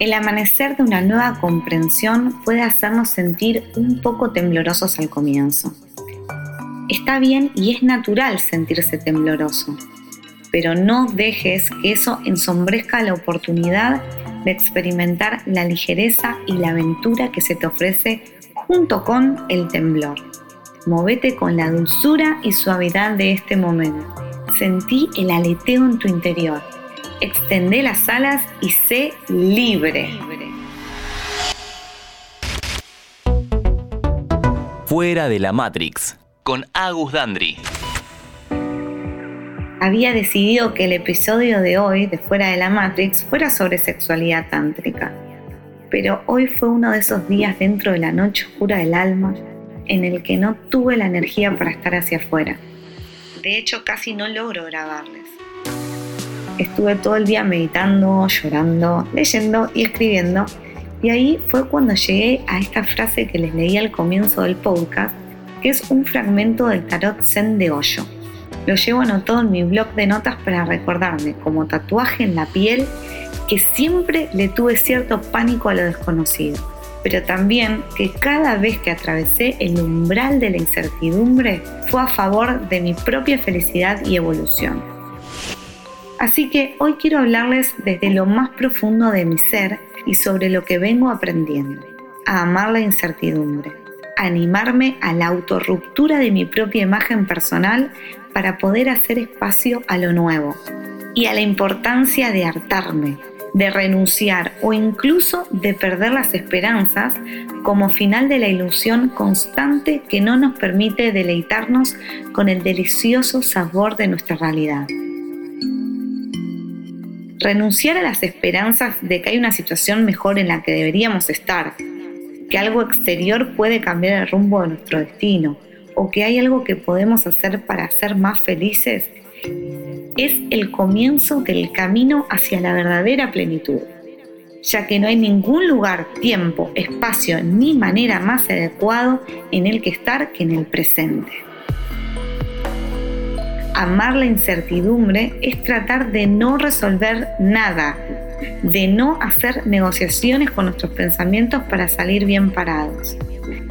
El amanecer de una nueva comprensión puede hacernos sentir un poco temblorosos al comienzo. Está bien y es natural sentirse tembloroso, pero no dejes que eso ensombrezca la oportunidad de experimentar la ligereza y la aventura que se te ofrece junto con el temblor. Movete con la dulzura y suavidad de este momento. Sentí el aleteo en tu interior extendé las alas y sé libre. Fuera de la Matrix, con Agus Dandri. Había decidido que el episodio de hoy de Fuera de la Matrix fuera sobre sexualidad tántrica. Pero hoy fue uno de esos días dentro de la noche oscura del alma en el que no tuve la energía para estar hacia afuera. De hecho, casi no logro grabarles estuve todo el día meditando, llorando, leyendo y escribiendo. Y ahí fue cuando llegué a esta frase que les leí al comienzo del podcast, que es un fragmento del tarot Zen de Hoyo. Lo llevo anotado en mi blog de notas para recordarme, como tatuaje en la piel, que siempre le tuve cierto pánico a lo desconocido, pero también que cada vez que atravesé el umbral de la incertidumbre fue a favor de mi propia felicidad y evolución. Así que hoy quiero hablarles desde lo más profundo de mi ser y sobre lo que vengo aprendiendo, a amar la incertidumbre, animarme a la autorruptura de mi propia imagen personal para poder hacer espacio a lo nuevo y a la importancia de hartarme, de renunciar o incluso de perder las esperanzas como final de la ilusión constante que no nos permite deleitarnos con el delicioso sabor de nuestra realidad renunciar a las esperanzas de que hay una situación mejor en la que deberíamos estar, que algo exterior puede cambiar el rumbo de nuestro destino o que hay algo que podemos hacer para ser más felices, es el comienzo del camino hacia la verdadera plenitud, ya que no hay ningún lugar, tiempo, espacio ni manera más adecuado en el que estar que en el presente amar la incertidumbre es tratar de no resolver nada, de no hacer negociaciones con nuestros pensamientos para salir bien parados.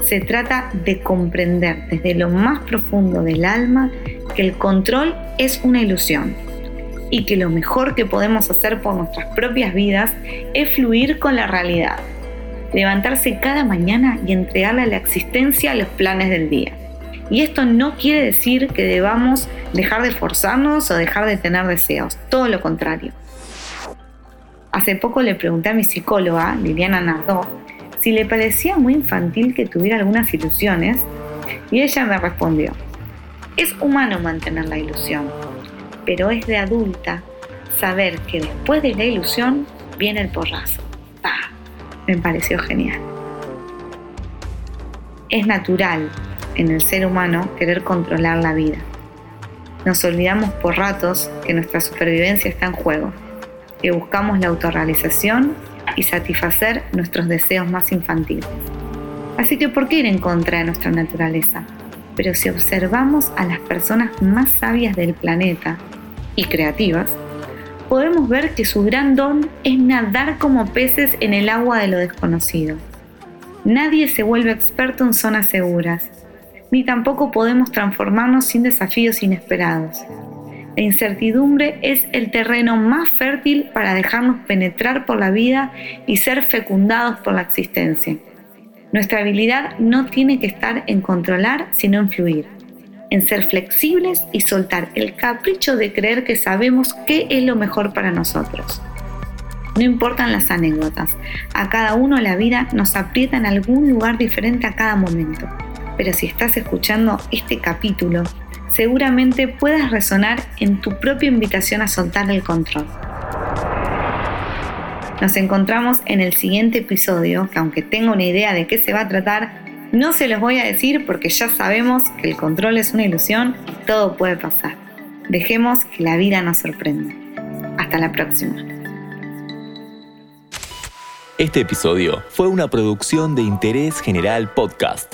Se trata de comprender desde lo más profundo del alma que el control es una ilusión y que lo mejor que podemos hacer por nuestras propias vidas es fluir con la realidad, levantarse cada mañana y entregarle a la existencia los planes del día. Y esto no quiere decir que debamos dejar de forzarnos o dejar de tener deseos, todo lo contrario. Hace poco le pregunté a mi psicóloga, Liliana Nardó, si le parecía muy infantil que tuviera algunas ilusiones y ella me respondió, es humano mantener la ilusión, pero es de adulta saber que después de la ilusión viene el porrazo. Me pareció genial. Es natural en el ser humano querer controlar la vida. Nos olvidamos por ratos que nuestra supervivencia está en juego, que buscamos la autorrealización y satisfacer nuestros deseos más infantiles. Así que, ¿por qué ir en contra de nuestra naturaleza? Pero si observamos a las personas más sabias del planeta y creativas, podemos ver que su gran don es nadar como peces en el agua de lo desconocido. Nadie se vuelve experto en zonas seguras, ni tampoco podemos transformarnos sin desafíos inesperados. La incertidumbre es el terreno más fértil para dejarnos penetrar por la vida y ser fecundados por la existencia. Nuestra habilidad no tiene que estar en controlar, sino en fluir, en ser flexibles y soltar el capricho de creer que sabemos qué es lo mejor para nosotros. No importan las anécdotas, a cada uno la vida nos aprieta en algún lugar diferente a cada momento pero si estás escuchando este capítulo, seguramente puedas resonar en tu propia invitación a soltar el control. Nos encontramos en el siguiente episodio, que aunque tengo una idea de qué se va a tratar, no se los voy a decir porque ya sabemos que el control es una ilusión y todo puede pasar. Dejemos que la vida nos sorprenda. Hasta la próxima. Este episodio fue una producción de Interés General Podcast